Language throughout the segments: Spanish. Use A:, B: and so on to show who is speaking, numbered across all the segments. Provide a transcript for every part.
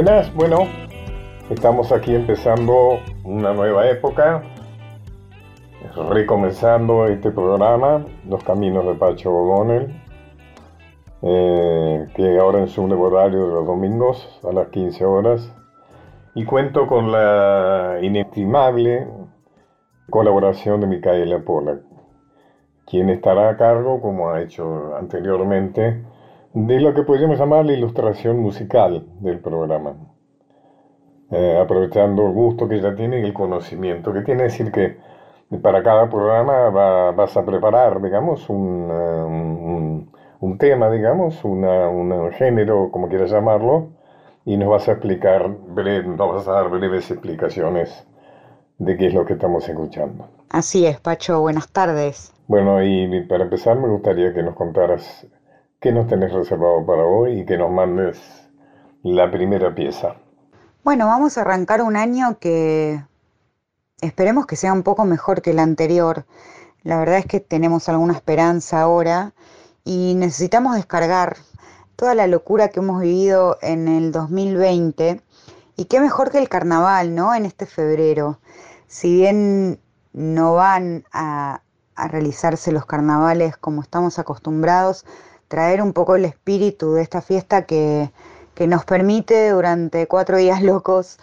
A: Buenas, bueno, estamos aquí empezando una nueva época, recomenzando este programa, Los Caminos de Pacho O'Donnell, eh, que ahora en su nuevo horario de los domingos a las 15 horas, y cuento con la inestimable colaboración de Micaela Pollack, quien estará a cargo, como ha hecho anteriormente, de lo que podríamos llamar la ilustración musical del programa. Eh, aprovechando el gusto que ella tiene y el conocimiento que tiene, es decir que para cada programa vas a preparar, digamos, un, un, tema, digamos, un género, como quieras llamarlo, y nos vas a explicar, nos vas a dar breves explicaciones de qué es lo que estamos escuchando.
B: Así es, Pacho, buenas tardes.
A: Bueno, y para empezar me gustaría que nos contaras qué nos tenés reservado para hoy y que nos mandes la primera pieza.
B: Bueno, vamos a arrancar un año que esperemos que sea un poco mejor que el anterior. La verdad es que tenemos alguna esperanza ahora y necesitamos descargar toda la locura que hemos vivido en el 2020 y qué mejor que el carnaval, ¿no? En este febrero. Si bien no van a, realizarse los carnavales como estamos acostumbrados, traer un poco el espíritu de esta fiesta que, nos permite durante cuatro días locos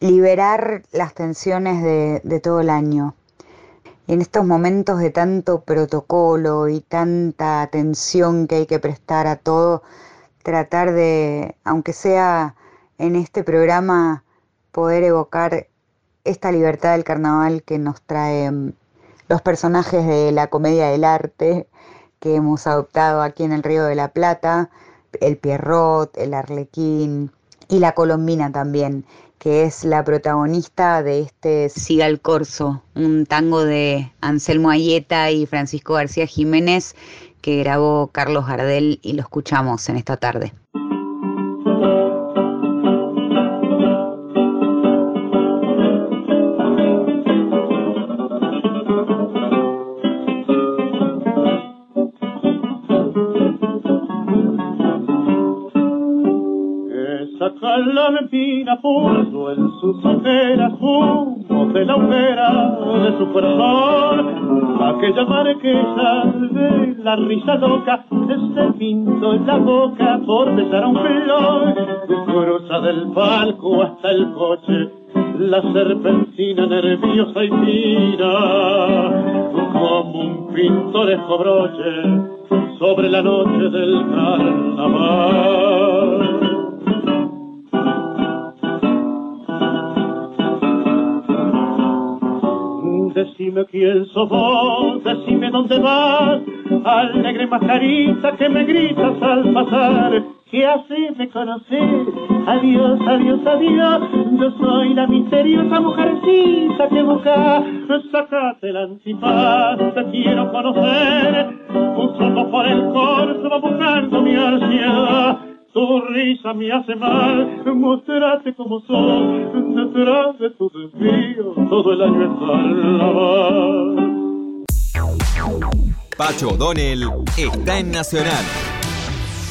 B: liberar las tensiones de, de todo el año. En estos momentos de tanto protocolo y tanta atención que hay que prestar a todo, tratar de, aunque sea en este programa, poder evocar esta libertad del carnaval que nos trae los personajes de la comedia del arte que hemos adoptado aquí en el Río de la Plata, el Pierrot, el Arlequín y la Colombina también, que es la protagonista de este Siga el Corso, un tango de Anselmo Ayeta y Francisco García Jiménez que grabó Carlos Gardel y lo escuchamos en esta tarde.
C: La mentira en sus ojeras humo de la hoguera de su corazón. Aquella marquesa de la risa loca se pintó en la boca por besar a un flor cruza del palco hasta el coche la serpentina nerviosa y tira como un pintoresco broche sobre la noche del carnaval Decime quién sos vos, decime dónde vas, alegre mascarita que me gritas al pasar, que así me conocer. Adiós, adiós, adiós, yo soy la misteriosa mujercita que busca, sacate el antifaz, te quiero conocer, un solo por el corso va buscando mi ansiedad tu risa me hace mal, mostrate como sos, detrás de tu desvío, todo el año es carnaval.
D: Pacho O'Donnell está en Nacional,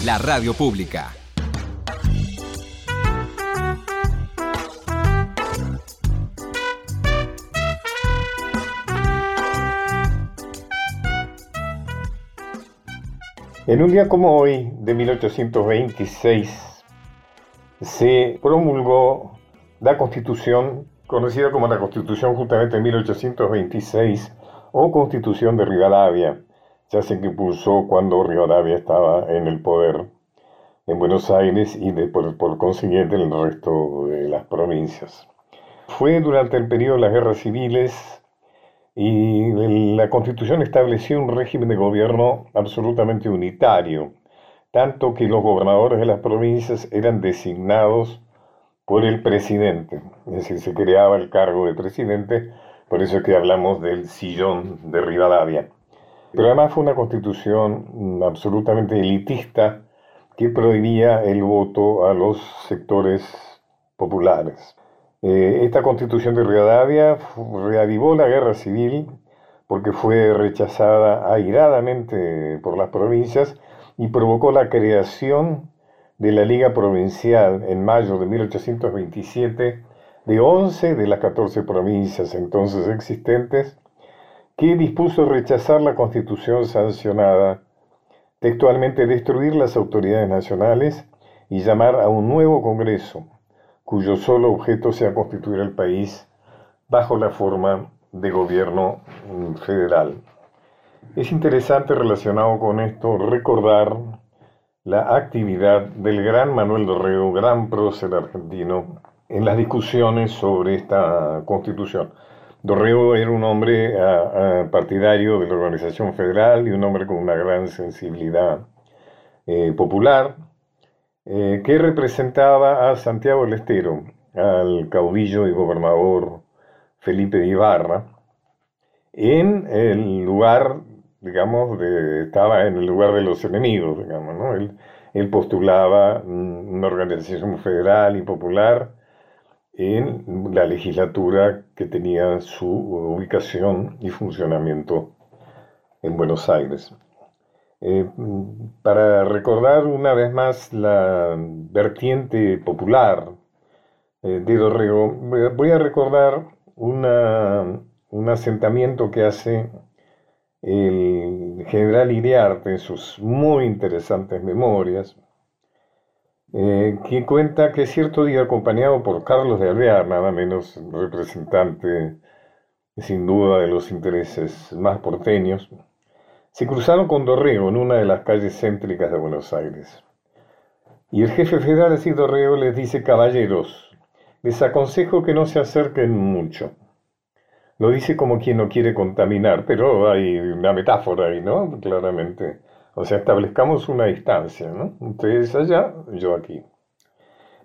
D: la radio pública.
A: En un día como hoy, de 1826, se promulgó la Constitución, conocida como la Constitución justamente de 1826, o Constitución de Rivadavia, ya se impulsó cuando Rivadavia estaba en el poder en Buenos Aires y por, por consiguiente en el resto de las provincias. Fue durante el periodo de las guerras civiles y la constitución estableció un régimen de gobierno absolutamente unitario, tanto que los gobernadores de las provincias eran designados por el presidente, es decir, se creaba el cargo de presidente, por eso es que hablamos del sillón de Rivadavia. Pero además fue una constitución absolutamente elitista que prohibía el voto a los sectores populares. Eh, esta constitución de Rivadavia reavivó la guerra civil porque fue rechazada airadamente por las provincias y provocó la creación de la Liga Provincial en mayo de 1827 de 11 de las 14 provincias entonces existentes, que dispuso rechazar la constitución sancionada, textualmente destruir las autoridades nacionales y llamar a un nuevo Congreso, cuyo solo objeto sea constituir el país bajo la forma de gobierno federal. Es interesante relacionado con esto recordar la actividad del gran Manuel Dorrego, gran prócer argentino, en las discusiones sobre esta constitución. Dorrego era un hombre partidario de la organización federal y un hombre con una gran sensibilidad eh, popular, eh, que representaba a Santiago del Estero, al caudillo y gobernador Felipe Ibarra, en el lugar, digamos, de, estaba en el lugar de los enemigos, digamos, ¿no? Él, él postulaba una organización federal y popular en la legislatura que tenía su ubicación y funcionamiento en Buenos Aires. Eh, para recordar una vez más la vertiente popular eh, de Dorrego, voy a recordar un asentamiento que hace el general Iriarte en sus muy interesantes memorias, eh, que cuenta que cierto día, acompañado por Carlos de Alvear, nada menos representante sin duda de los intereses más porteños, se cruzaron con Dorrego en una de las calles céntricas de Buenos Aires. Y el jefe federal de Dorrego les dice, caballeros, les aconsejo que no se acerquen mucho. Lo dice como quien no quiere contaminar, pero hay una metáfora ahí, ¿no? Claramente. O sea, establezcamos una distancia, ¿no? Ustedes allá, yo aquí.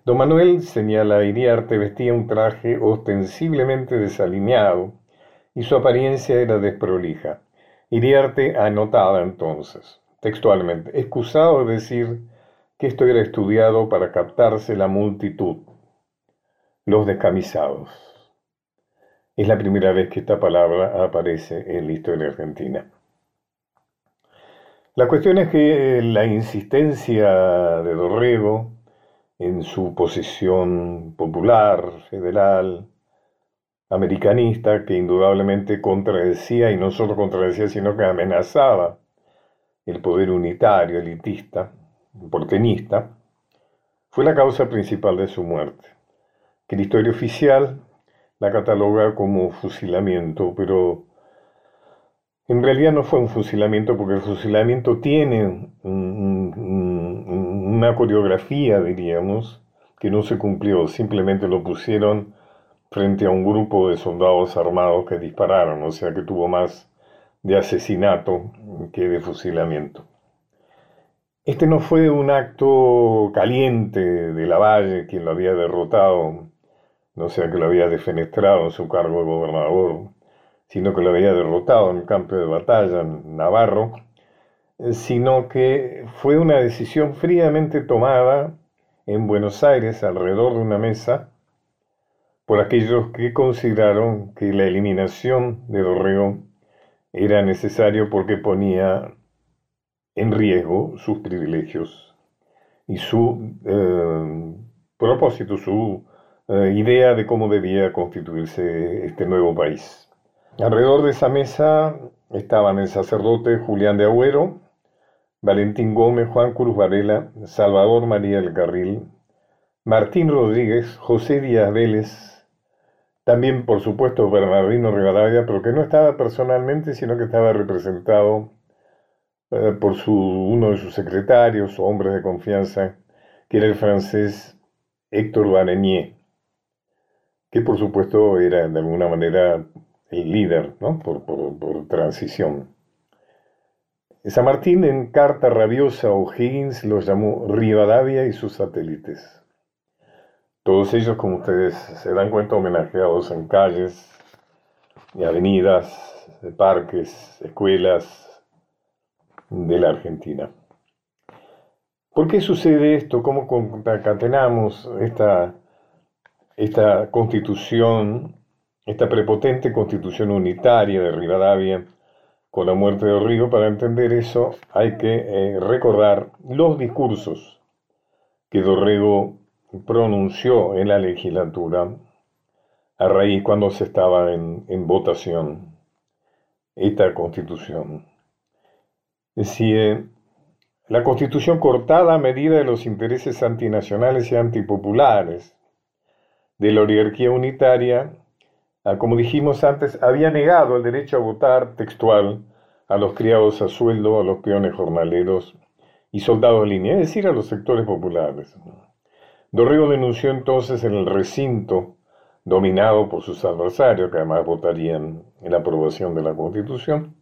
A: Don Manuel, señala Iriarte, vestía un traje ostensiblemente desalineado y su apariencia era desprolija. Iriarte anotaba entonces, textualmente, excusado de decir que esto era estudiado para captarse la multitud, los descamisados. Es la primera vez que esta palabra aparece en la historia argentina. La cuestión es que la insistencia de Dorrego en su posición popular, federal, americanista, que indudablemente contradecía, y no solo contradecía, sino que amenazaba el poder unitario, elitista, porteñista, fue la causa principal de su muerte, que la historia oficial la cataloga como fusilamiento, pero en realidad no fue un fusilamiento porque el fusilamiento tiene una coreografía, diríamos, que no se cumplió. Simplemente lo pusieron frente a un grupo de soldados armados que dispararon, o sea que tuvo más de asesinato que de fusilamiento. Este no fue un acto caliente de Lavalle, quien lo había derrotado, no sea que lo había defenestrado en su cargo de gobernador sino que lo había derrotado en el campo de batalla en Navarro, eh, sino que fue una decisión fríamente tomada en Buenos Aires alrededor de una mesa por aquellos que consideraron que la eliminación de Dorrego era necesario porque ponía en riesgo sus privilegios y su eh, propósito, su eh, idea de cómo debía constituirse este nuevo país. Alrededor de esa mesa estaban el sacerdote Julián de Agüero, Valentín Gómez, Juan Cruz Varela, Salvador María del Carril, Martín Rodríguez, José Díaz Vélez, también por supuesto Bernardino Rivadavia, pero que no estaba personalmente, sino que estaba representado eh, por uno de sus secretarios, hombres de confianza, que era el francés Héctor Varenier, que por supuesto era de alguna manera el líder, ¿no? por, por, transición. San Martín en carta rabiosa O'Higgins los llamó Rivadavia y sus satélites. Todos ellos, como ustedes se dan cuenta, homenajeados en calles y avenidas, parques, escuelas de la Argentina. ¿Por qué sucede esto? ¿Cómo concatenamos esta, esta constitución esta prepotente constitución unitaria de Rivadavia con la muerte de Río, para entender eso hay que eh, recordar los discursos que Dorrego pronunció en la legislatura a raíz cuando se estaba en, votación esta constitución. Decía, la constitución cortada a medida de los intereses antinacionales y antipopulares de la oligarquía unitaria, como dijimos antes, había negado el derecho a votar textual a los criados a sueldo, a los peones jornaleros y soldados de línea, es decir, a los sectores populares. Dorrego denunció entonces en el recinto dominado por sus adversarios, que además votarían en la aprobación de la Constitución.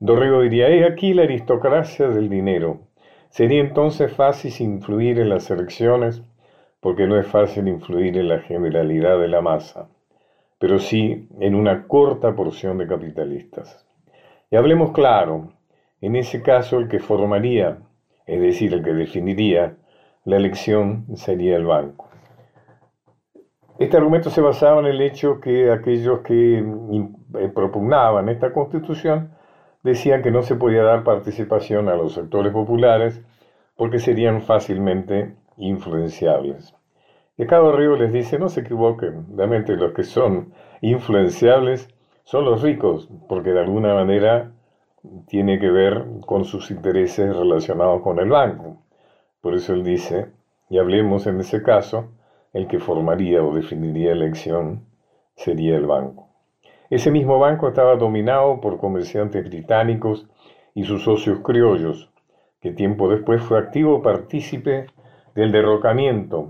A: Dorrego diría, he aquí la aristocracia del dinero. Sería entonces fácil influir en las elecciones, porque no es fácil influir en la generalidad de la masa, pero sí en una corta porción de capitalistas. Y hablemos claro, en ese caso el que formaría, es decir, el que definiría la elección sería el banco. Este argumento se basaba en el hecho que aquellos que eh, propugnaban esta constitución decían que no se podía dar participación a los sectores populares porque serían fácilmente influenciables. Y acá Río les dice, no se equivoquen, realmente los que son influenciables son los ricos, porque de alguna manera tiene que ver con sus intereses relacionados con el banco. Por eso él dice, y hablemos en ese caso, el que formaría o definiría la elección sería el banco. Ese mismo banco estaba dominado por comerciantes británicos y sus socios criollos, que tiempo después fue activo partícipe del derrocamiento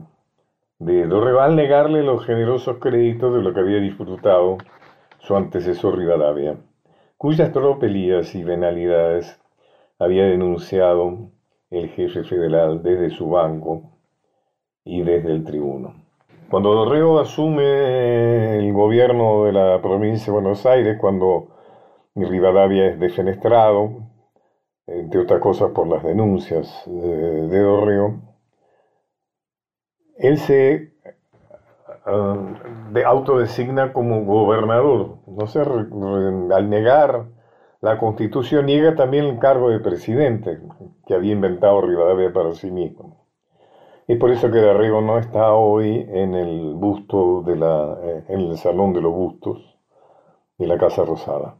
A: de Dorreval negarle los generosos créditos de lo que había disfrutado su antecesor Rivadavia, cuyas tropelías y venalidades había denunciado el jefe federal desde su banco y desde el tribuno. Cuando Dorrego asume el gobierno de la provincia de Buenos Aires, cuando Rivadavia es defenestrado, entre otras cosas por las denuncias de, de Dorrego, él se uh, autodesigna como gobernador. No sé, al negar la constitución, niega también el cargo de presidente que había inventado Rivadavia para sí mismo. Y por eso que Darrigo no está hoy en el busto de la, eh, en el salón de los bustos de la Casa Rosada.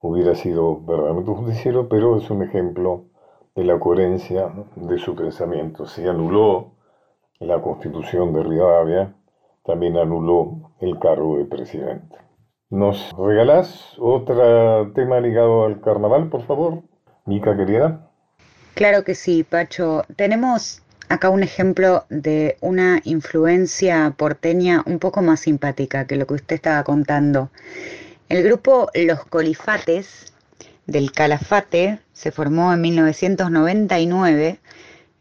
A: Hubiera sido verdaderamente justiciero, pero es un ejemplo de la coherencia de su pensamiento. Se anuló la constitución de Rivadavia, también anuló el cargo de presidente. ¿Nos regalás otro tema ligado al carnaval, por favor, Mica querida?
B: Claro que sí, Pacho. Tenemos acá un ejemplo de una influencia porteña un poco más simpática que lo que usted estaba contando. El grupo Los Colifates del Calafate se formó en 1999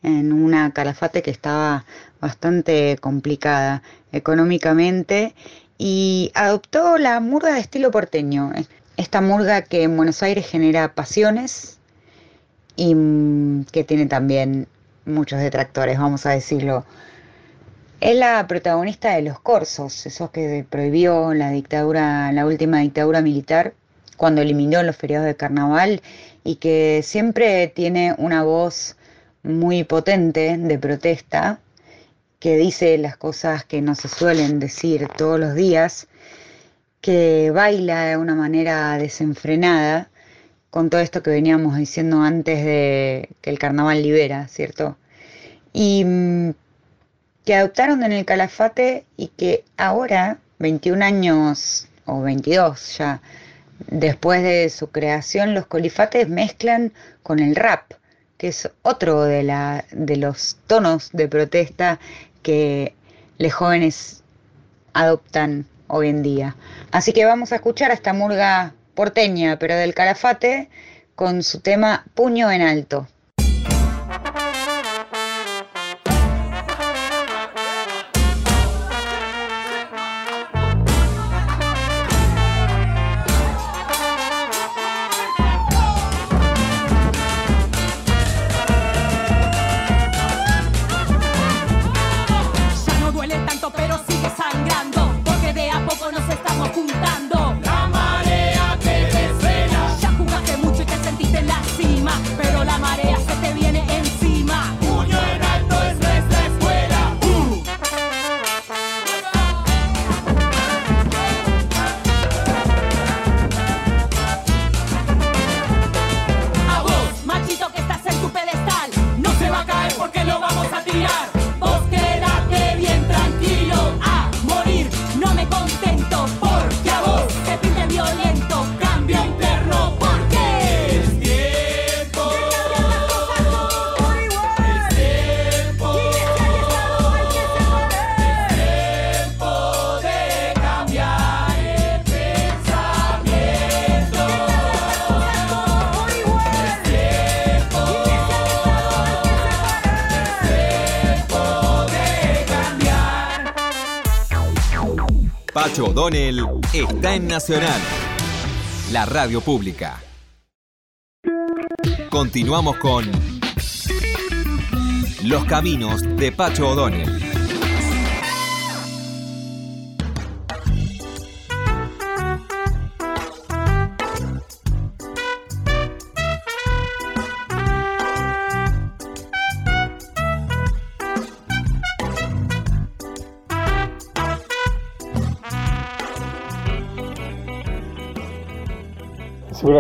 B: en una Calafate que estaba bastante complicada económicamente y adoptó la murga de estilo porteño. Esta murga que en Buenos Aires genera pasiones y mm, que tiene también muchos detractores, vamos a decirlo. Es la protagonista de los corsos, esos que prohibió la dictadura, la última dictadura militar, cuando eliminó los feriados de carnaval y que siempre tiene una voz muy potente de protesta, que dice las cosas que no se suelen decir todos los días, que baila de una manera desenfrenada con todo esto que veníamos diciendo antes de que el carnaval libera, ¿cierto? Y mm, que adoptaron en el calafate y que ahora, 21 años o 22 ya, después de su creación, los colifates mezclan con el rap, que es otro de, la, de los tonos de protesta que los jóvenes adoptan hoy en día. Así que vamos a escuchar a esta murga porteña, pero del Calafate, con su tema Puño en Alto.
D: O'Donnell está en Nacional, la radio pública. Continuamos con Los Caminos de Pacho O'Donnell.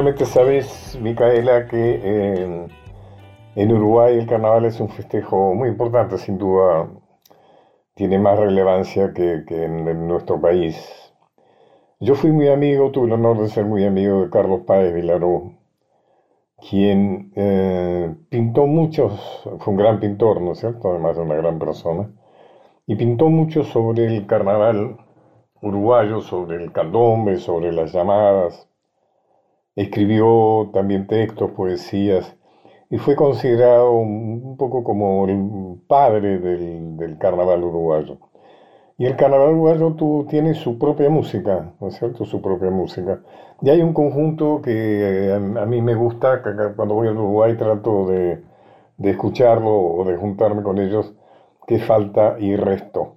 A: Sabes, Micaela, que eh, en Uruguay el carnaval es un festejo muy importante, sin duda tiene más relevancia que, en, nuestro país. Yo fui muy amigo, tuve el honor de ser muy amigo de Carlos Páez Vilaró, quien eh, pintó muchos, fue un gran pintor, ¿no es cierto? Además de una gran persona, y pintó mucho sobre el carnaval uruguayo, sobre el candombe, sobre las llamadas Escribió también textos, poesías, y fue considerado un, poco como el padre del, carnaval uruguayo. Y el carnaval uruguayo tú, tiene su propia música, ¿no es cierto? Su propia música. Y hay un conjunto que a, mí me gusta, cuando voy al Uruguay trato de, de escucharlo o de juntarme con ellos, que falta y resto,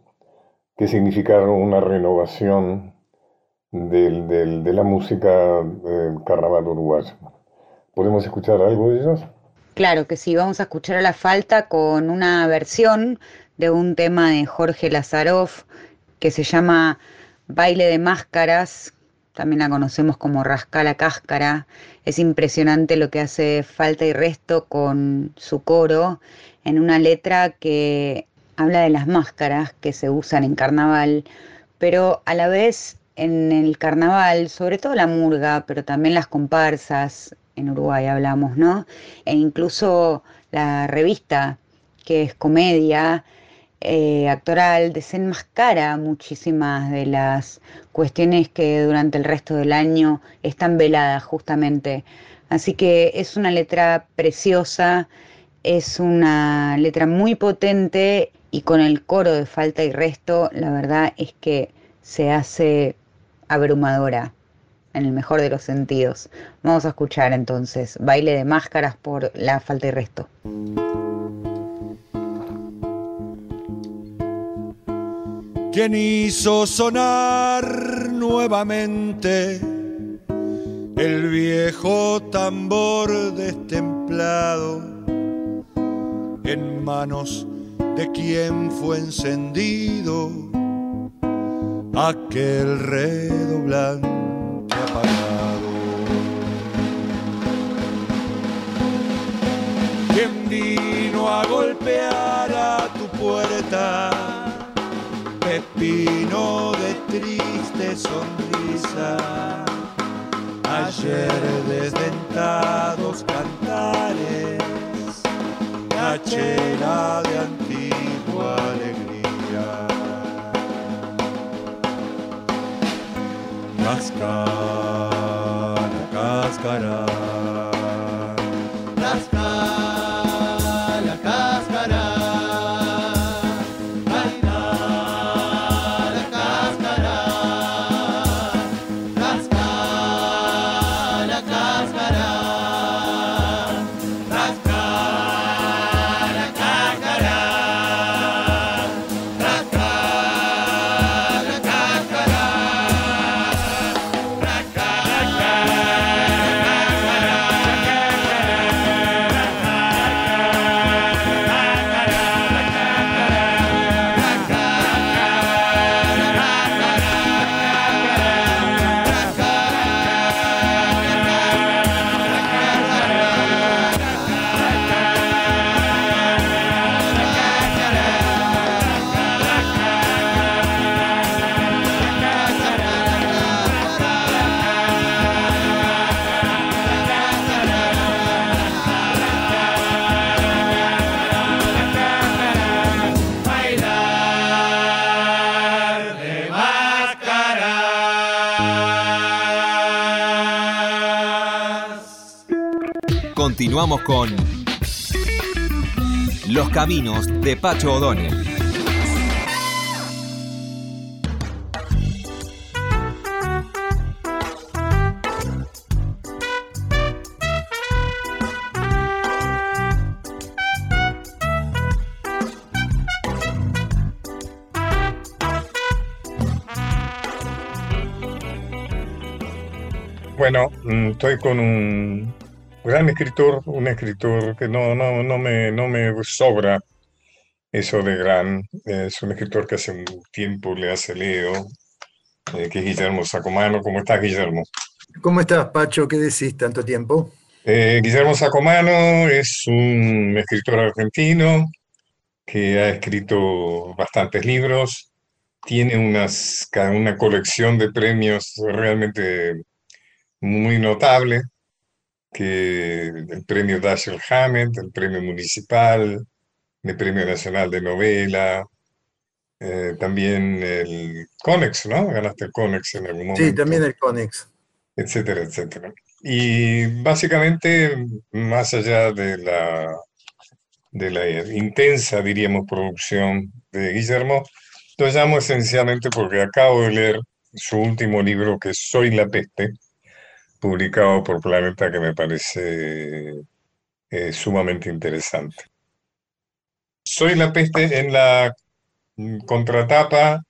A: que significaron una renovación del, de la música del carnaval uruguayo. ¿Podemos escuchar algo de ellos?
B: Claro que sí, vamos a escuchar a la falta con una versión de un tema de Jorge Lazaroff que se llama Baile de Máscaras, también la conocemos como Rasca la Cáscara. Es impresionante lo que hace Falta y Resto con su coro en una letra que habla de las máscaras que se usan en carnaval, pero a la vez en el carnaval, sobre todo la murga, pero también las comparsas, en Uruguay hablamos, ¿no? E incluso la revista, que es comedia eh, actoral, desenmascara muchísimas de las cuestiones que durante el resto del año están veladas justamente. Así que es una letra preciosa, es una letra muy potente y con el coro de falta y resto, la verdad es que se hace abrumadora, en el mejor de los sentidos. Vamos a escuchar entonces Baile de Máscaras por la falta y resto.
E: ¿Quién hizo sonar nuevamente el viejo tambor destemplado en manos de quien fue encendido? Aquel redoblante apagado. ¿Quién vino a golpear a tu puerta? Pepino de triste sonrisa. Ayer desdentados cantares, cachera de antigua alegría. Cáscara, cáscara.
D: Continuamos con Los Caminos de Pacho O'Donnell.
A: Bueno, mm, estoy con un gran escritor, un escritor que no, no, no, me, no me sobra eso de gran. Es un escritor que hace un tiempo le hace Leo, eh, que es Guillermo Sacomano. ¿Cómo estás, Guillermo?
F: ¿Cómo estás, Pacho? ¿Qué decís tanto tiempo?
A: Eh, Guillermo Sacomano es un escritor argentino que ha escrito bastantes libros, tiene unas, una colección de premios realmente muy notable, que el premio Dashiell Hammett, el premio municipal, el premio nacional de novela, eh, también el Conex, ¿no? Ganaste el Conex en algún momento.
F: Sí, también el Conex.
A: Etcétera, etcétera. Y básicamente, más allá de la, de la intensa, diríamos, producción de Guillermo, lo llamo esencialmente porque acabo de leer su último libro, que es Soy la Peste, publicado por Planeta, que me parece eh, sumamente interesante. Soy la Peste en la contratapa.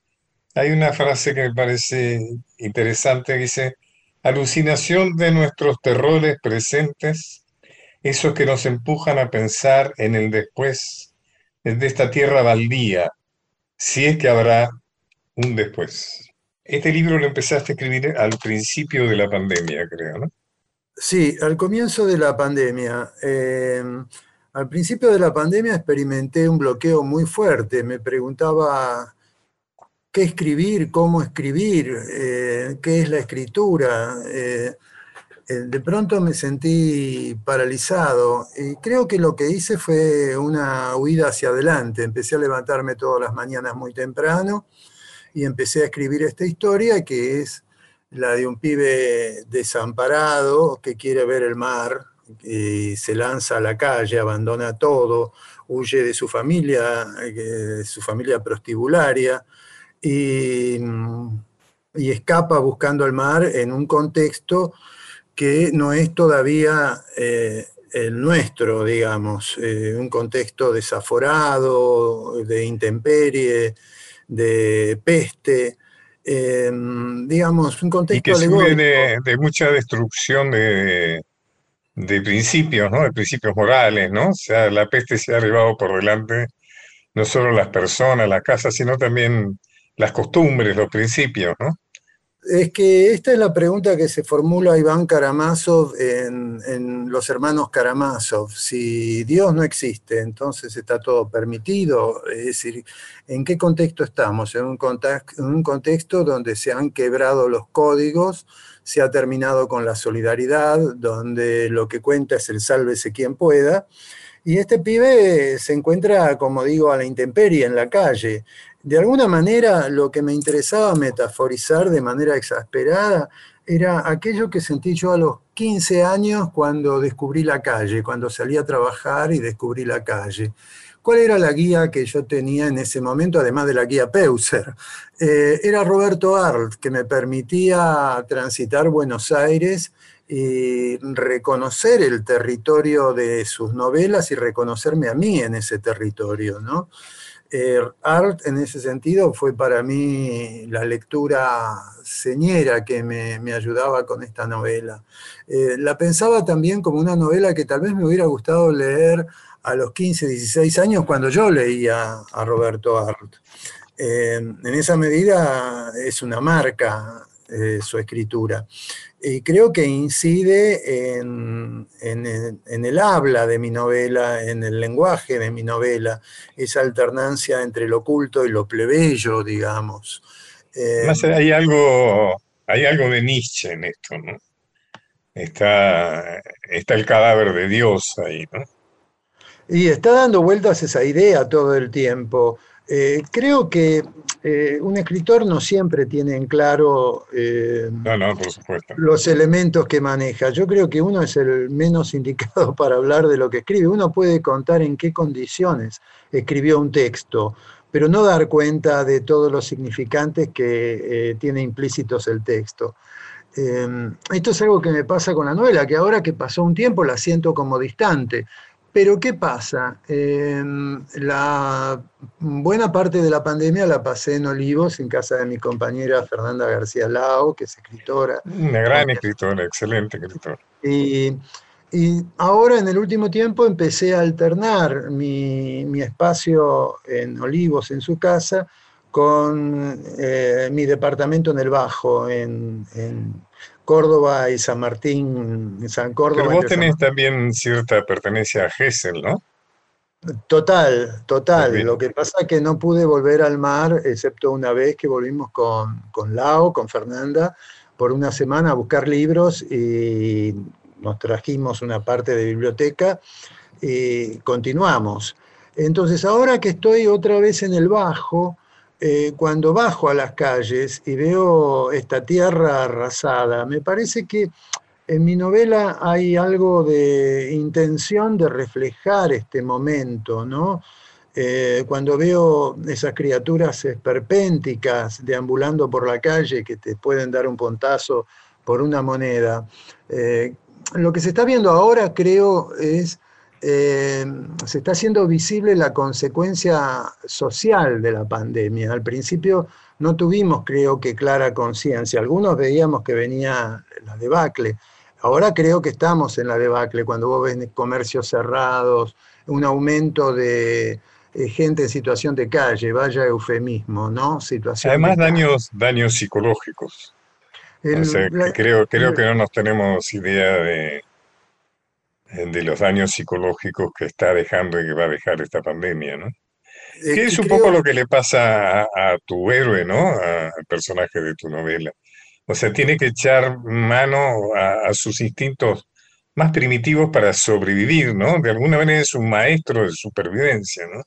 A: Hay una frase que me parece interesante, dice, alucinación de nuestros terrores presentes, esos que nos empujan a pensar en el después de esta tierra baldía, si es que habrá un después. Este libro lo empezaste a escribir al principio de la pandemia, creo, ¿no?
F: Sí, al comienzo de la pandemia. Em, al principio de la pandemia experimenté un bloqueo muy fuerte. Me preguntaba qué escribir, cómo escribir, eh, qué es la escritura. Eh, eh, de pronto me sentí paralizado y creo que lo que hice fue una huida hacia adelante. Empecé a levantarme todas las mañanas muy temprano y empecé a escribir esta historia que es la de un pibe desamparado que quiere ver el mar y se lanza a la calle, abandona todo, huye de su familia, de su familia prostibularia y, y escapa buscando el mar en un contexto que no es todavía eh, el nuestro, digamos, eh, un contexto desaforado, de intemperie, de peste, em, digamos, un contexto
A: y que de, de, mucha destrucción de, de, principios, ¿no? De principios morales, ¿no? O sea, la peste se ha llevado por delante no solo las personas, las casas, sino también las costumbres, los principios, ¿no?
F: Es que esta es la pregunta que se formula Iván Karamazov en, Los Hermanos Karamazov. Si Dios no existe, entonces está todo permitido. Es decir, ¿en qué contexto estamos? En un, contexto, en un contexto donde se han quebrado los códigos, se ha terminado con la solidaridad, donde lo que cuenta es el sálvese quien pueda. Y este pibe se encuentra, como digo, a la intemperie en la calle de alguna manera lo que me interesaba metaforizar de manera exasperada era aquello que sentí yo a los 15 años cuando descubrí la calle, cuando salí a trabajar y descubrí la calle. ¿Cuál era la guía que yo tenía en ese momento, además de la guía Peuser? Eh, era Roberto Arlt, que me permitía transitar Buenos Aires y reconocer el territorio de sus novelas y reconocerme a mí en ese territorio, ¿no? Eh, Art en ese sentido fue para mí la lectura señera que me, ayudaba con esta novela. Eh, la pensaba también como una novela que tal vez me hubiera gustado leer a los 15, 16 años cuando yo leía a Roberto Art. Eh, en esa medida es una marca su escritura y creo que incide en, el, habla de mi novela, en el lenguaje de mi novela, esa alternancia entre lo oculto y lo plebeyo, digamos.
A: Eh, hay algo, hay algo de Nietzsche en esto, ¿no? Está, está el cadáver de Dios ahí, ¿no?
F: Y está dando vueltas esa idea todo el tiempo. Eh, creo que eh, un escritor no siempre tiene en claro
A: eh,
F: los elementos que maneja. Yo creo que uno es el menos indicado para hablar de lo que escribe. Uno puede contar en qué condiciones escribió un texto, pero no dar cuenta de todos los significantes que tiene implícitos el texto. esto es algo que me pasa con la novela, que ahora que pasó un tiempo la siento como distante Pero ¿qué pasa? Eh, la buena parte de la pandemia la pasé en Olivos, en casa de mi compañera Fernanda García Lao, que es escritora.
A: Una gran escritora, excelente escritora.
F: Y, y ahora en el último tiempo empecé a alternar mi, mi espacio en Olivos, en su casa, con eh, mi departamento en el Bajo, en, en Córdoba y San Martín, San Córdoba.
A: Pero vos
F: San
A: tenés también cierta pertenencia a Gessel, ¿no?
F: Total, total. Lo que pasa es que no pude volver al mar, excepto una vez que volvimos con, con Lao, con Fernanda, por una semana a buscar libros y nos trajimos una parte de biblioteca y continuamos. Entonces, ahora que estoy otra vez en el Bajo, eh, cuando bajo a las calles y veo esta tierra arrasada, me parece que en mi novela hay algo de intención de reflejar este momento, ¿no? Eh, cuando veo esas criaturas esperpénticas deambulando por la calle que te pueden dar un pontazo por una moneda, eh, lo que se está viendo ahora creo es, eh, se está haciendo visible la consecuencia social de la pandemia. Al principio no tuvimos, creo que, clara conciencia. Algunos veíamos que venía la debacle. Ahora creo que estamos en la debacle, cuando vos ves comercios cerrados, un aumento de eh, gente en situación de calle, vaya eufemismo, ¿no? Situación
A: Además,
F: de
A: daños, daños psicológicos.
F: El-
A: O sea, que
F: la-
A: creo, creo que no nos tenemos idea de, de los daños psicológicos que está dejando y que va a dejar esta pandemia, ¿no?
F: eh,
A: Que es un
F: creo-
A: poco lo que le pasa a, a tu héroe, ¿no? A- al personaje de tu novela. O sea, tiene que echar mano a, a sus instintos más primitivos para sobrevivir, ¿no? De alguna manera es un maestro de supervivencia, ¿no?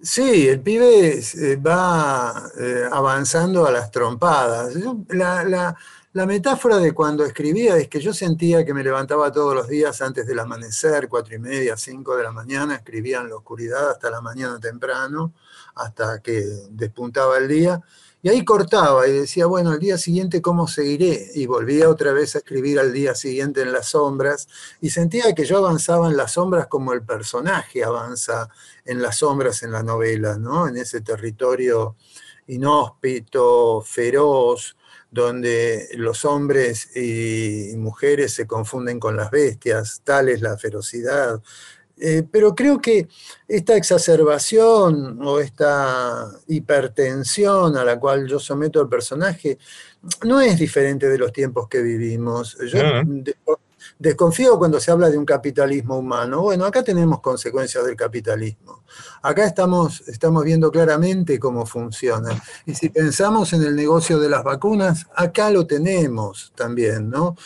F: Sí, el pibe eh, va eh, avanzando a las trompadas. La- la metáfora de cuando escribía es que yo sentía que me levantaba todos los días antes del amanecer, cuatro y media, cinco de la mañana, escribía en la oscuridad hasta la mañana temprano, hasta que despuntaba el día, y ahí cortaba y decía, bueno, al día siguiente, ¿cómo seguiré? Y volvía otra vez a escribir al día siguiente en las sombras, y sentía que yo avanzaba en las sombras como el personaje avanza en las sombras en la novela, ¿no? En ese territorio inhóspito, feroz, donde los hombres y mujeres se confunden con las bestias, tal es la ferocidad. Eh, pero creo que esta exacerbación o esta hipertensión a la cual yo someto al personaje no es diferente de los tiempos que vivimos. Yo
A: No,
F: de- desconfío cuando se habla de un capitalismo humano. Bueno, acá tenemos consecuencias del capitalismo. Acá estamos, estamos viendo claramente cómo funciona. Y si pensamos en el negocio de las vacunas, acá lo tenemos también, ¿no?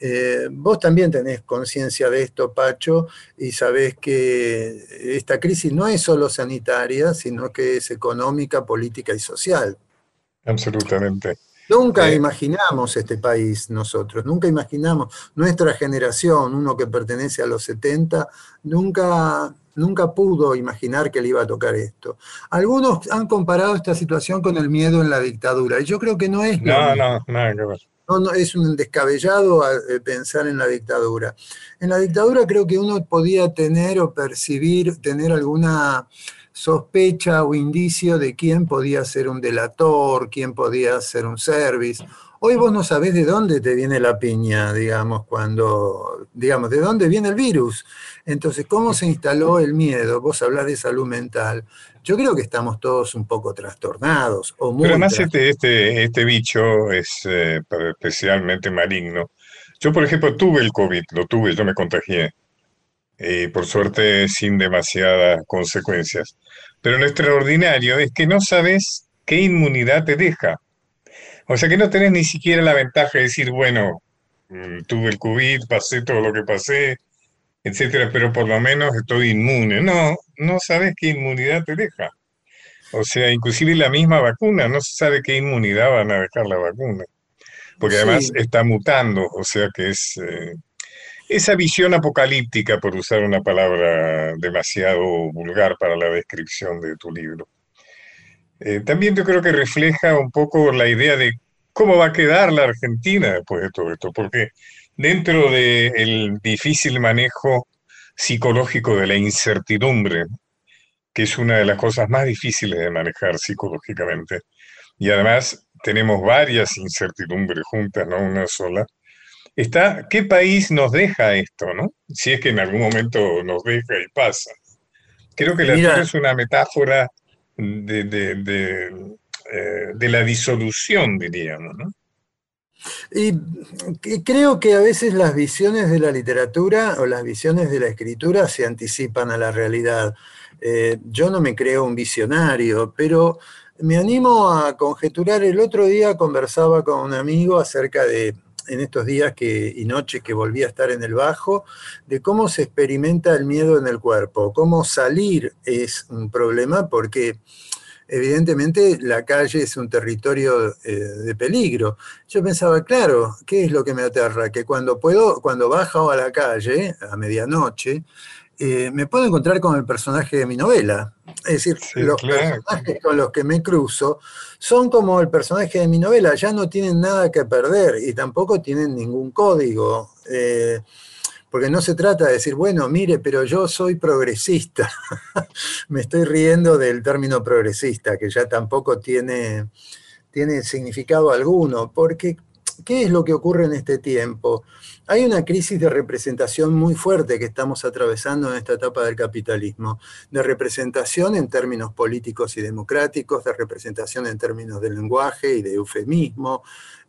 F: Eh, vos también tenés conciencia de esto, Pacho, y sabés que esta crisis no es solo sanitaria, sino que es económica, política y social.
A: Absolutamente.
F: Nunca
A: Eh.
F: imaginamos este país nosotros, nunca imaginamos, nuestra generación, uno que pertenece a los 70, nunca, nunca pudo imaginar que le iba a tocar esto. Algunos han comparado esta situación con el miedo en la dictadura, y yo creo que no es
A: No, no, nada que ver.
F: No, no, es un descabellado eh, pensar en la dictadura. En la dictadura creo que uno podía tener o percibir, tener alguna sospecha o indicio de quién podía ser un delator, quién podía ser un service. Hoy vos no sabés de dónde te viene la piña, digamos, cuando, digamos, de dónde viene el virus. Entonces, ¿cómo se instaló el miedo? Vos hablás de salud mental. Yo creo que estamos todos un poco trastornados o muy
A: Pero además
F: trastornados.
A: este, este, este bicho es eh, especialmente maligno. Yo, por ejemplo, tuve el COVID, lo tuve, yo me contagié. Y por suerte sin demasiadas consecuencias. Pero lo extraordinario es que no sabes qué inmunidad te deja. O sea que no tenés ni siquiera la ventaja de decir, bueno, mm, tuve el COVID, pasé todo lo que pasé, etcétera, pero por lo menos estoy inmune. No, no sabes qué inmunidad te deja. O sea, inclusive la misma vacuna, no se sabe qué inmunidad van a dejar la vacuna. Porque además
F: Sí.
A: está mutando, o sea que es eh, esa visión apocalíptica, por usar una palabra demasiado vulgar para la descripción de tu libro. Eh, también yo creo que refleja un poco la idea de cómo va a quedar la Argentina después de todo esto, porque dentro del difícil manejo psicológico de la incertidumbre, que es una de las cosas más difíciles de manejar psicológicamente. Y además tenemos varias incertidumbres juntas, no una sola. Está, ¿qué país nos deja esto, no? Si es que en algún momento nos deja y pasa. Creo que la Tierra es una metáfora de, de, de, eh, de la disolución, diríamos, ¿no?
F: Y creo que a veces las visiones de la literatura o las visiones de la escritura se anticipan a la realidad. Eh, yo no me creo un visionario, pero me animo a conjeturar. El otro día conversaba con un amigo acerca de, en estos días que, y noches que volví a estar en el bajo, de cómo se experimenta el miedo en el cuerpo, cómo salir es un problema porque evidentemente la calle es un territorio eh, de peligro. Yo pensaba, claro, ¿qué es lo que me aterra? Que cuando puedo, cuando bajo a la calle a medianoche, eh, me puedo encontrar con el personaje de mi novela. Es decir, los personajes con los que me cruzo son como el personaje de mi novela, ya no tienen nada que perder y tampoco tienen ningún código. Eh, porque no se trata de decir, bueno, mire, pero yo soy progresista. me estoy riendo del término progresista, que ya tampoco tiene, tiene significado alguno, porque ¿qué es lo que ocurre en este tiempo? Hay una crisis de representación muy fuerte que estamos atravesando en esta etapa del capitalismo, de representación en términos políticos y democráticos, de representación en términos de lenguaje y de eufemismo,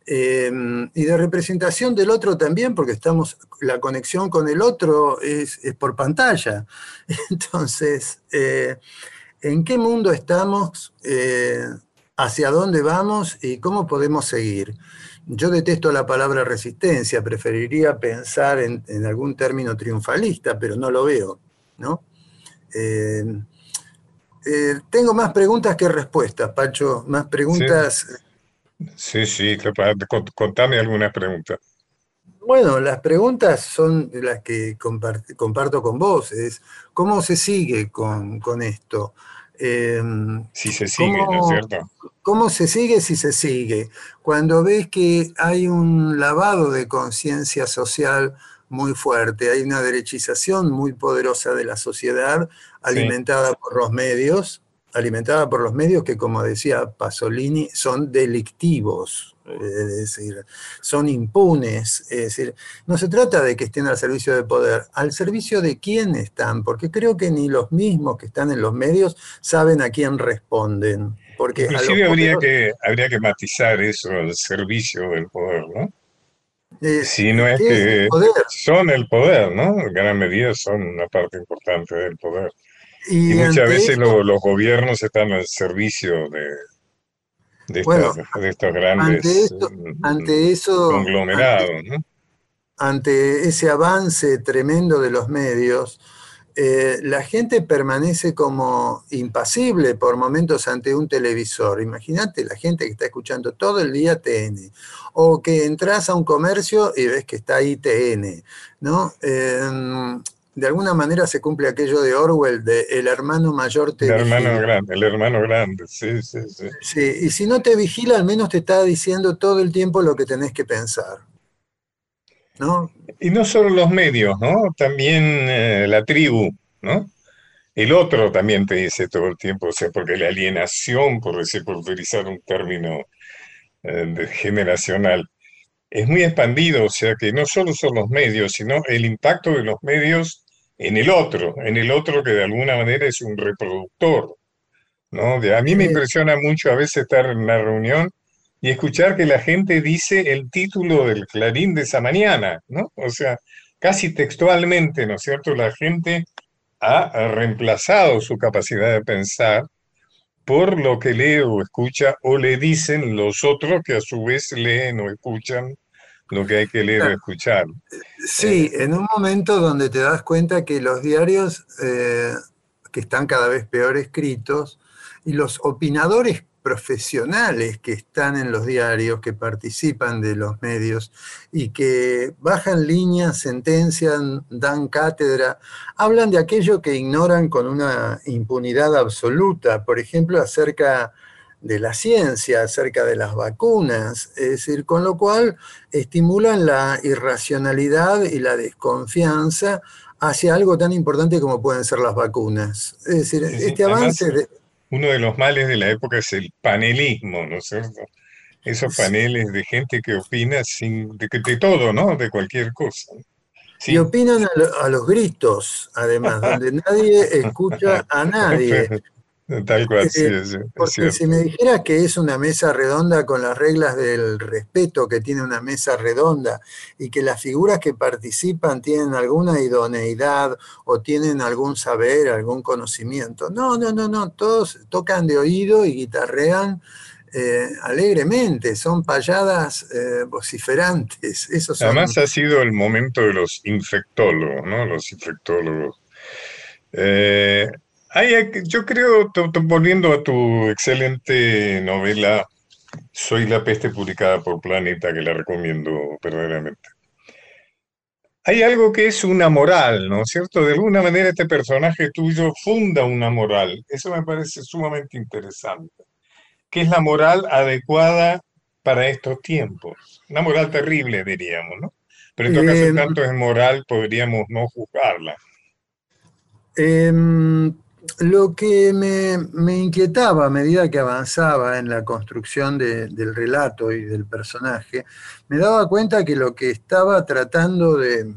F: eh, y de representación del otro también, porque estamos, la conexión con el otro es, por pantalla. Entonces, eh, ¿en qué mundo estamos? Eh, ¿Hacia dónde vamos? ¿Y cómo podemos seguir? Yo detesto la palabra resistencia, preferiría pensar en, algún término triunfalista, pero no lo veo, ¿no? Eh, eh, tengo más preguntas que respuestas, Pacho, más preguntas.
A: Sí, sí, contame algunas preguntas.
F: Bueno, las preguntas son las que comparto con vos, es ¿cómo se sigue con, con esto?
A: Em, si se sigue, ¿no es cierto?
F: ¿Cómo se sigue si se sigue? Cuando ves que hay un lavado de conciencia social muy fuerte, hay una derechización muy poderosa de la sociedad alimentada por los medios, alimentada por los medios que, como decía Pasolini, son delictivos es decir, son impunes, es decir, no se trata de que estén al servicio del poder, al servicio de quién están, porque creo que ni los mismos que están en los medios saben a quién responden. Porque
A: Inclusive habría, que, habría que matizar eso, el servicio del poder, ¿no? Eh, si no es que son el poder, ¿no? En gran medida son una parte importante del poder. Y, muchas veces los gobiernos están al servicio de, de, bueno, estos, grandes
F: ante, eso,
A: conglomerados.
F: Ante, ese avance tremendo de los medios, eh, la gente permanece como impasible por momentos ante un televisor. Imagínate la gente que está escuchando todo el día TN, o que entras a un comercio y ves que está ahí TN, ¿no? Em, de alguna manera se cumple aquello de Orwell, de el hermano mayor te
A: El hermano grande, el hermano grande, sí, sí, sí.
F: Sí, y si no te vigila, al menos te está diciendo todo el tiempo lo que tenés que pensar. ¿No?
A: Y no solo los medios, ¿no? También eh, la tribu, ¿no? El otro también te dice todo el tiempo, o sea, porque la alienación, por decir, por utilizar un término eh, generacional, es muy expandido, o sea que no solo son los medios, sino el impacto de los medios en el otro, en el otro que de alguna manera es un reproductor. ¿no? a mí me impresiona mucho a veces estar en una reunión y escuchar que la gente dice el título del Clarín de esa mañana, ¿no? O sea, casi textualmente, ¿no es cierto? La gente ha reemplazado su capacidad de pensar por lo que lee o escucha o le dicen los otros que a su vez leen o escuchan lo que hay que leer o escuchar.
F: Sí, en un momento donde te das cuenta que los diarios eh, que están cada vez peor escritos y los opinadores profesionales que están en los diarios, que participan de los medios y que bajan líneas, sentencian, dan cátedra, hablan de aquello que ignoran con una impunidad absoluta, por ejemplo, acerca de la ciencia, acerca de las vacunas, es decir, con lo cual estimulan la irracionalidad y la desconfianza hacia algo tan importante como pueden ser las vacunas. Es decir,
A: Sí, sí.
F: este avance de,
A: Uno de los males de la época es el panelismo, ¿no es cierto? Esos paneles de gente que opina sin, de, de todo, ¿no? De cualquier cosa. Sí.
F: y opinan a, lo- a los gritos, además, donde nadie escucha a nadie.
A: Tal cual, sí,
F: Eh,
A: es, es
F: Porque si me dijeras que es una mesa redonda con las reglas del respeto que tiene una mesa redonda y que las figuras que participan tienen alguna idoneidad o tienen algún saber, algún conocimiento. No, no, no, no, todos tocan de oído y guitarrean eh, alegremente, son payadas eh, vociferantes. Son,
A: Además ha sido el momento de los infectólogos, ¿no? Los infectólogos. Eh, hay- yo creo, volviendo a tu excelente novela, Soy la peste, publicada por Planeta, que la recomiendo verdaderamente. Hay algo que es una moral, ¿no es cierto? De alguna manera este personaje tuyo funda una moral. Eso me parece sumamente interesante. Que es la moral adecuada para estos tiempos. Una moral terrible, diríamos, ¿no? Pero en todo caso,
F: Eh,
A: tanto es moral, podríamos no juzgarla.
F: Em, lo que me, inquietaba a medida que avanzaba en la construcción de- del relato y del personaje, me daba cuenta que lo que estaba tratando de,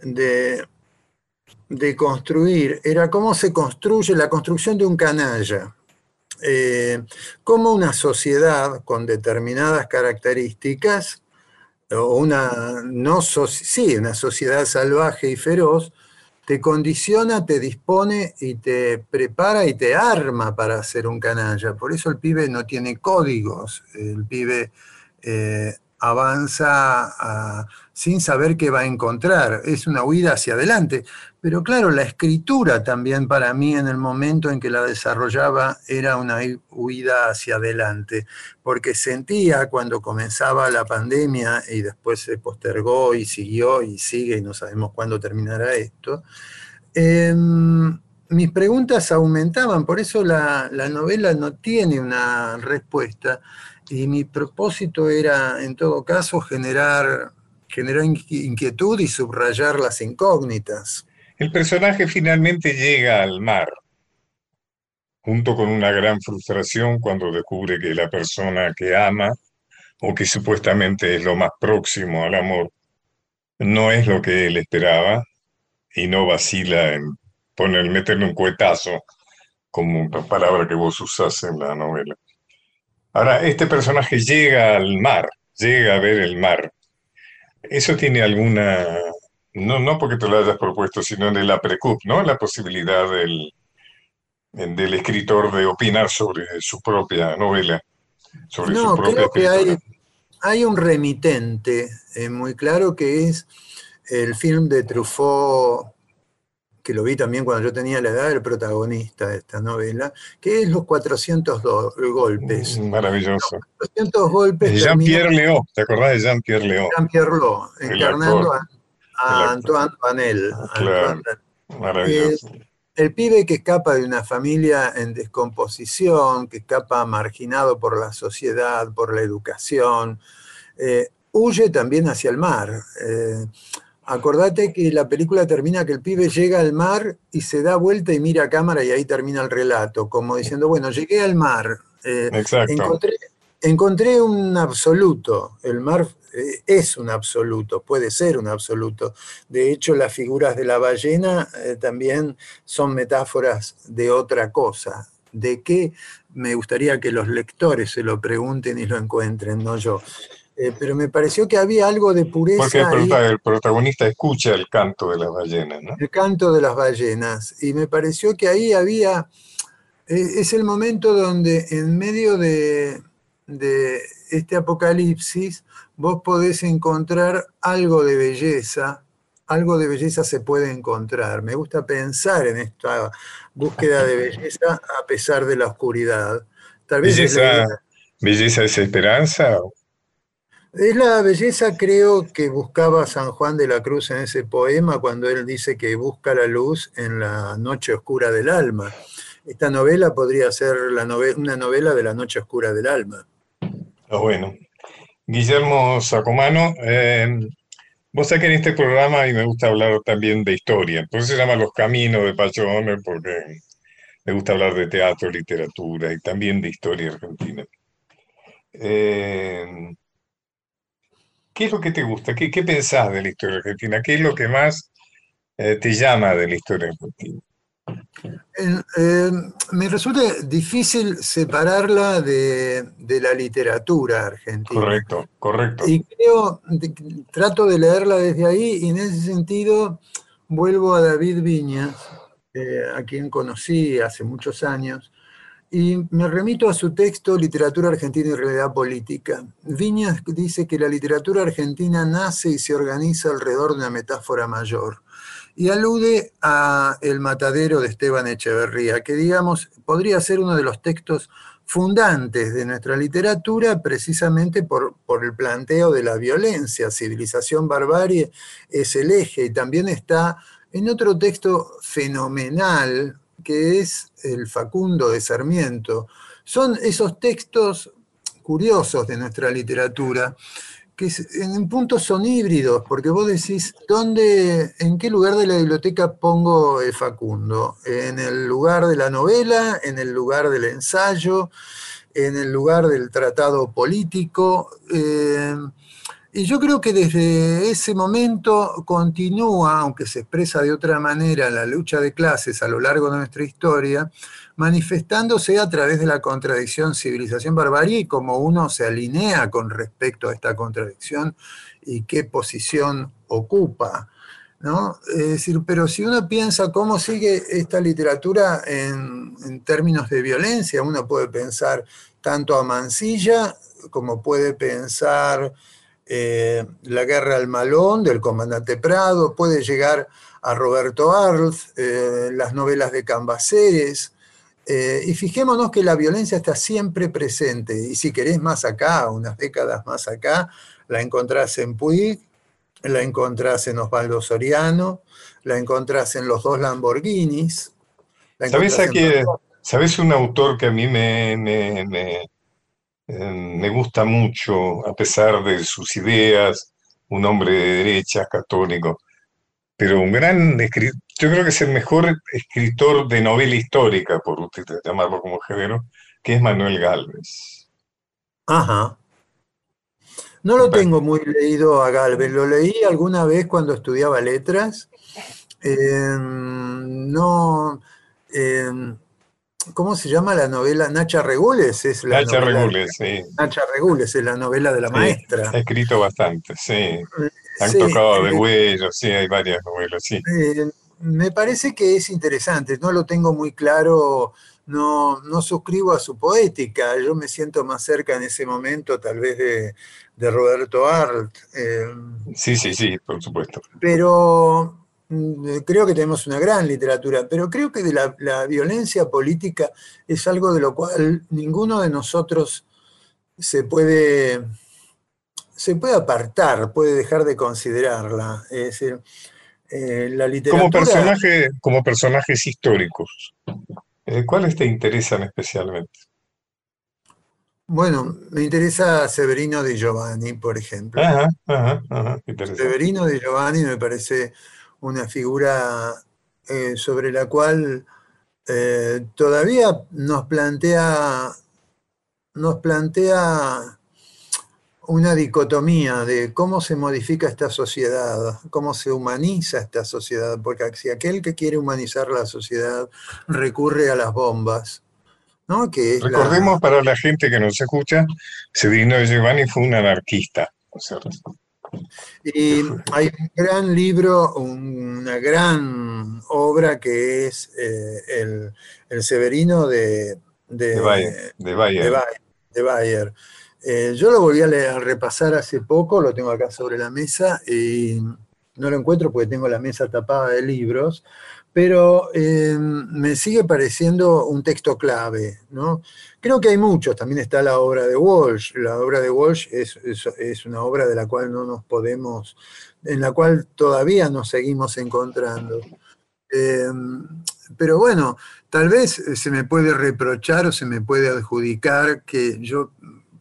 F: de, construir era cómo se construye la construcción de un canalla. Eh, cómo una sociedad con determinadas características, o una, no sí, una sociedad salvaje y feroz, te condiciona, te dispone y te prepara y te arma para ser un canalla. Por eso el pibe no tiene códigos, el pibe eh, avanza a- sin saber qué va a encontrar, es una huida hacia adelante. Pero claro, la escritura también para mí en el momento en que la desarrollaba era una huida hacia adelante, porque sentía cuando comenzaba la pandemia y después se postergó y siguió y sigue y no sabemos cuándo terminará esto, em, mis preguntas aumentaban, por eso la, la novela no tiene una respuesta y mi propósito era en todo caso generar, inqui- inquietud y subrayar las incógnitas.
A: El personaje finalmente llega al mar, junto con una gran frustración cuando descubre que la persona que ama, o que supuestamente es lo más próximo al amor, no es lo que él esperaba y no vacila en poner, meterle un cuetazo, como una palabra que vos usás en la novela. Ahora, este personaje llega al mar, llega a ver el mar. Eso tiene alguna, no, no porque te lo hayas propuesto, sino de la precup, ¿no? La posibilidad del, del escritor de opinar sobre su propia novela, sobre su
F: No,
A: propia
F: creo que hay, hay un remitente eh, muy claro que es el film de Truffaut, que lo vi también cuando yo tenía la edad del protagonista de esta novela, que es Los 400 do- golpes.
A: Mm, Maravilloso.
F: 400 golpes
A: Jean-Pierre Léaud, ¿te acordás de Jean-Pierre Léaud?
F: Jean-Pierre
A: El
F: encarnando a. a. Antoine Vanel.
A: Claro.
F: Antoine
A: Maravilloso.
F: el pibe que escapa de una familia en descomposición, que escapa marginado por la sociedad, por la educación, eh, huye también hacia el mar. Eh, acordate que la película termina que el pibe llega al mar y se da vuelta y mira a cámara y ahí termina el relato, como diciendo, bueno, llegué al mar, eh, encontré, encontré un absoluto, el mar eh, es un absoluto, puede ser un absoluto. De hecho, las figuras de la ballena eh, también son metáforas de otra cosa. ¿De qué? Me gustaría que los lectores se lo pregunten y lo encuentren, no yo. Eh, pero me pareció que había algo de pureza
A: Porque el,
F: ahí,
A: prota- el protagonista escucha el canto de las ballenas, ¿no?
F: el canto de las ballenas. Y me pareció que ahí había, eh, es el momento donde en medio de, de este apocalipsis vos podés encontrar algo de belleza, algo de belleza se puede encontrar. Me gusta pensar en esta búsqueda de belleza a pesar de la oscuridad. Tal vez es la
A: Belleza,
F: idea.
A: belleza es esperanza.
F: Es la belleza, creo, que buscaba San Juan de la Cruz en ese poema cuando él dice que busca la luz en la noche oscura del alma. Esta novela podría ser la nove- una novela de la noche oscura del alma.
A: Ah, bueno. Guillermo Sacomano, eh, Vos sabés en este programa a mí me gusta hablar también de historia, entonces se llama Los Caminos de Pachone porque me gusta hablar de teatro, literatura y también de historia argentina. Eh, ¿qué es lo que te gusta? ¿Qué, qué pensás de la historia argentina? ¿Qué es lo que más eh, te llama de la historia argentina?
F: Eh, me resulta difícil separarla de, de la literatura argentina.
A: Correcto, correcto.
F: Y creo, trato de leerla desde ahí y en ese sentido vuelvo a David Viñas, eh, a quien conocí hace muchos años, y me remito a su texto Literatura Argentina y Realidad Política. Viñas dice que la literatura argentina nace y se organiza alrededor de una metáfora mayor y alude a El matadero de Esteban Echeverría, que digamos podría ser uno de los textos fundantes de nuestra literatura precisamente por, por el planteo de la violencia. Civilización, barbarie es el eje y también está en otro texto fenomenal que es el Facundo de Sarmiento. Son esos textos curiosos de nuestra literatura que en un punto son híbridos, porque vos decís, ¿dónde, ¿en qué lugar de la biblioteca pongo el Facundo? ¿En el lugar de la novela? ¿En el lugar del ensayo? ¿En el lugar del tratado político? Eh, y yo creo que desde ese momento continúa, aunque se expresa de otra manera, la lucha de clases a lo largo de nuestra historia, manifestándose a través de la contradicción civilización-barbarie y cómo uno se alinea con respecto a esta contradicción y qué posición ocupa. ¿no? Decir, pero si uno piensa cómo sigue esta literatura en, en términos de violencia, uno puede pensar tanto a Mansilla como puede pensar eh, La guerra al malón del comandante Prado, puede llegar a Roberto Arlt, eh, las novelas de Cambaceres, eh, y fijémonos que la violencia está siempre presente, y si querés más acá, unas décadas más acá, la encontrás en Puig, la encontrás en Osvaldo Soriano, la encontrás en los dos Lamborghinis. la
A: ¿Sabés,
F: encontrás
A: a
F: en
A: qué-
F: Margot.
A: ¿sabés un autor que a mí me, me, me, eh, me gusta mucho, a pesar de sus ideas, un hombre de derechas, católico, pero un gran escritor, yo creo que es el mejor escritor de novela histórica, por usted llamarlo como género, que es Manuel Gálvez.
F: Ajá. No lo tengo muy leído a Galvez, lo leí alguna vez cuando estudiaba letras. Eh, no, eh, ¿cómo se llama la novela? Nacha Regules es la
A: Nacha
F: novela-
A: Regules, sí.
F: Nacha Regules es la novela de la
A: Sí,
F: maestra.
A: Ha escrito bastante, sí. Han
F: Sí,
A: tocado de huellos, sí, hay varias novelas, sí.
F: Eh, me parece que es interesante, no lo tengo muy claro, no, no suscribo a su poética, yo me siento más cerca en ese momento tal vez de, de Roberto Arlt, eh,
A: Sí, sí, sí, por supuesto.
F: pero mm, creo que tenemos una gran literatura, pero creo que de la, la violencia política es algo de lo cual ninguno de nosotros se puede, se puede apartar, puede dejar de considerarla. Es decir, eh, la literatura...
A: Como personaje, como personajes históricos, ¿cuáles te interesan especialmente?
F: Bueno, me interesa Severino de Giovanni, por ejemplo.
A: Ajá, ajá, ajá, interesante.
F: Severino de Giovanni me parece una figura eh, sobre la cual eh, todavía nos plantea, nos plantea una dicotomía de cómo se modifica esta sociedad, cómo se humaniza esta sociedad, porque si aquel que quiere humanizar la sociedad recurre a las bombas, ¿no? Que es la-
A: Recordemos para la gente que nos escucha, Severino de Giovanni fue un anarquista, ¿no es cierto?
F: Y hay un gran libro, una gran obra que es eh, el, el Severino de, de,
A: De Bayer, de Bayer.
F: de Bayer. de Bayer. Eh, yo lo volví a, repasar hace poco, lo tengo acá sobre la mesa y no lo encuentro porque tengo la mesa tapada de libros, pero eh, me sigue pareciendo un texto clave, ¿no? Creo que hay muchos, también está la obra de Walsh, la obra de Walsh es, es- una obra de la cual no nos podemos, en la cual todavía nos seguimos encontrando. Eh, pero bueno, tal vez se me puede reprochar o se me puede adjudicar que yo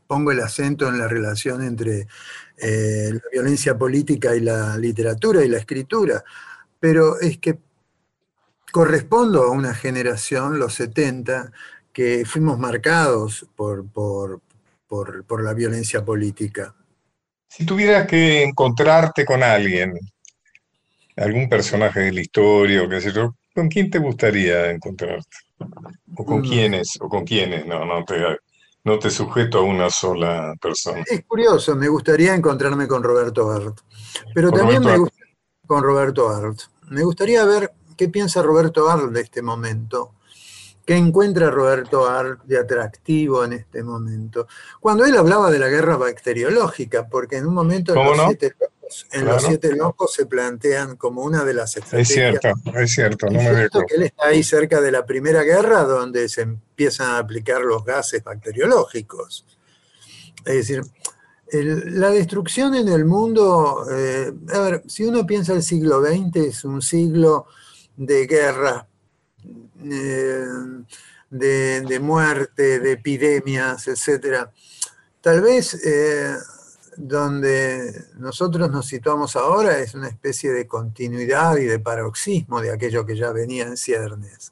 F: pongo el acento en la relación entre, eh, la violencia política y la literatura y la escritura, pero es que correspondo a una generación, los 70, que fuimos marcados por, por, por, la violencia política.
A: Si tuvieras que encontrarte con alguien, algún personaje de la historia o qué sé yo, ¿con quién te gustaría encontrarte? ¿O con mm. quiénes? ¿O con quiénes? No, no te, no te sujeto a una sola persona.
F: Es curioso, me gustaría encontrarme con Roberto Art. Pero también me gustaría con Roberto Art. Me gustaría ver qué piensa Roberto Art de este momento. ¿Qué encuentra Roberto Art de atractivo en este momento? Cuando él hablaba de la guerra bacteriológica, porque en un momento en, los, siete locos, en los, siete locos, se plantean como una de las estrategias.
A: Es cierto, es cierto, no
F: me cierto que él está ahí cerca de la Primera Guerra, donde se empiezan a aplicar los gases bacteriológicos. Es decir, la destrucción en el mundo, eh, a ver, si uno piensa el siglo XX, es un siglo de guerra eh, de, muerte, de epidemias, etc. Tal vez eh, donde nosotros nos situamos ahora es una especie de continuidad y de paroxismo de aquello que ya venía en ciernes.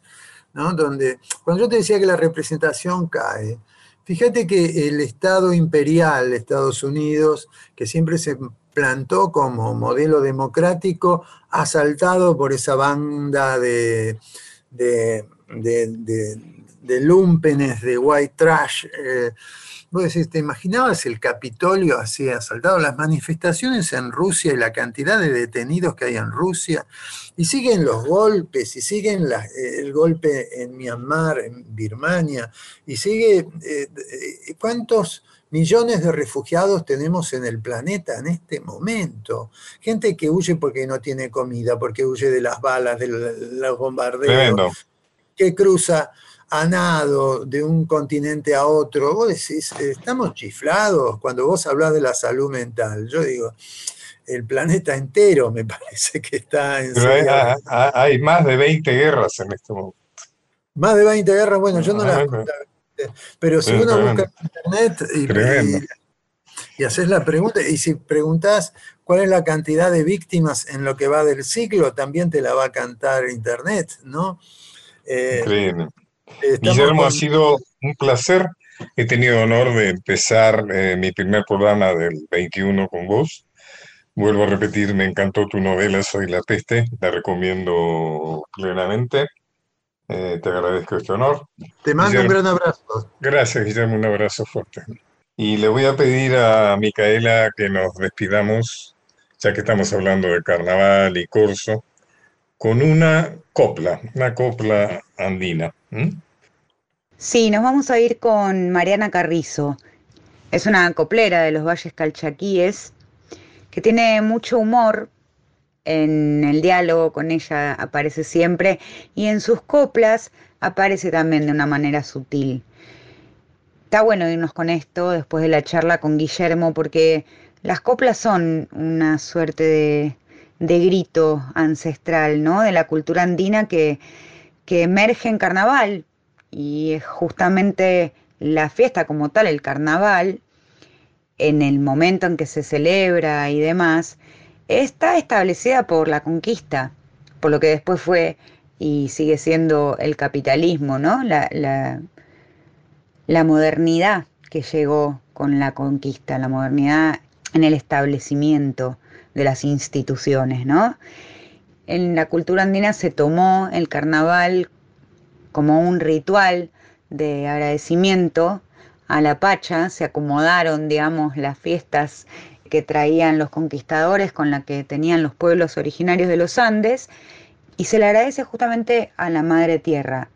F: ¿no? Donde, cuando yo te decía que la representación cae, fíjate que el Estado imperial de Estados Unidos, que siempre se plantó como modelo democrático, ha saltado por esa banda de, de, lumpenes, de white trash. Eh, vos decís, ¿te imaginabas el Capitolio así asaltado? Las manifestaciones en Rusia y la cantidad de detenidos que hay en Rusia, y siguen los golpes, y siguen el golpe en Myanmar, en Birmania, y sigue, eh, eh, ¿cuántos millones de refugiados tenemos en el planeta en este momento? Gente que huye porque no tiene comida, porque huye de las balas, de los bombardeos que cruza a nado de un continente a otro, vos decís, estamos chiflados cuando vos hablas de la salud mental. Yo digo, el planeta entero me parece que está en
A: hay, hay, más de 20 guerras en este momento.
F: Más de 20 guerras, bueno, yo no las pero si uno busca en internet y, y, haces la pregunta, y si preguntas cuál es la cantidad de víctimas en lo que va del ciclo, también te la va a cantar internet, ¿no?
A: Eh, Guillermo, ha sido un placer. He tenido honor de empezar eh, mi primer programa del 21 con vos. Vuelvo a repetir, me encantó tu novela Soy la peste, la recomiendo plenamente. Eh, te agradezco este honor.
F: Te mando un gran abrazo.
A: Gracias, Guillermo, un abrazo fuerte. Y le voy a pedir a Micaela que nos despidamos, ya que estamos hablando de carnaval y corso, con una copla, una copla andina.
B: Sí, nos vamos a ir con Mariana Carrizo. Es una coplera de los valles calchaquíes que tiene mucho humor. En el diálogo con ella aparece siempre y en sus coplas aparece también de una manera sutil. Está bueno irnos con esto después de la charla con Guillermo porque las coplas son una suerte de de grito ancestral, ¿no? De la cultura andina que, que emerge en carnaval. Y es justamente la fiesta como tal, el carnaval, en el momento en que se celebra y demás, está establecida por la conquista, por lo que después fue y sigue siendo el capitalismo, ¿no? La, la, la modernidad que llegó con la conquista, la modernidad en el establecimiento de las instituciones, ¿no? En la cultura andina se tomó el carnaval como un ritual de agradecimiento a la Pacha, se acomodaron, digamos, las fiestas que traían los conquistadores con la que tenían los pueblos originarios de los Andes, y se le agradece justamente a la Madre Tierra,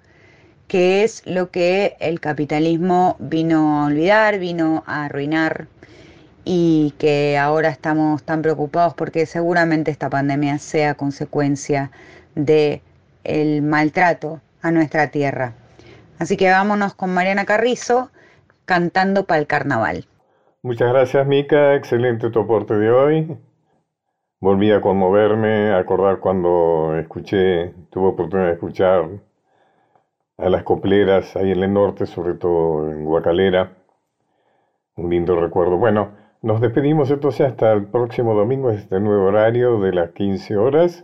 B: que es lo que el capitalismo vino a olvidar, vino a arruinar y que ahora estamos tan preocupados porque seguramente esta pandemia sea consecuencia de el maltrato a nuestra tierra. Así que vámonos con Mariana Carrizo cantando para el carnaval.
A: Muchas gracias, Mica. Excelente tu aporte de hoy. Volví a conmoverme, a acordar cuando escuché, tuve oportunidad de escuchar a las copleras ahí en el norte, sobre todo en Guacalera. Un lindo recuerdo. Bueno,
G: Nos despedimos entonces hasta el próximo domingo, este nuevo horario de las 15 horas.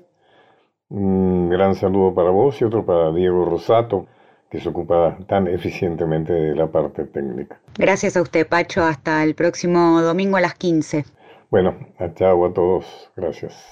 G: Un gran saludo para vos y otro para Diego Rosato, que se ocupa tan eficientemente de la parte técnica.
B: Gracias a usted, Pacho. Hasta el próximo domingo a las 15.
G: Bueno, chao a todos. Gracias.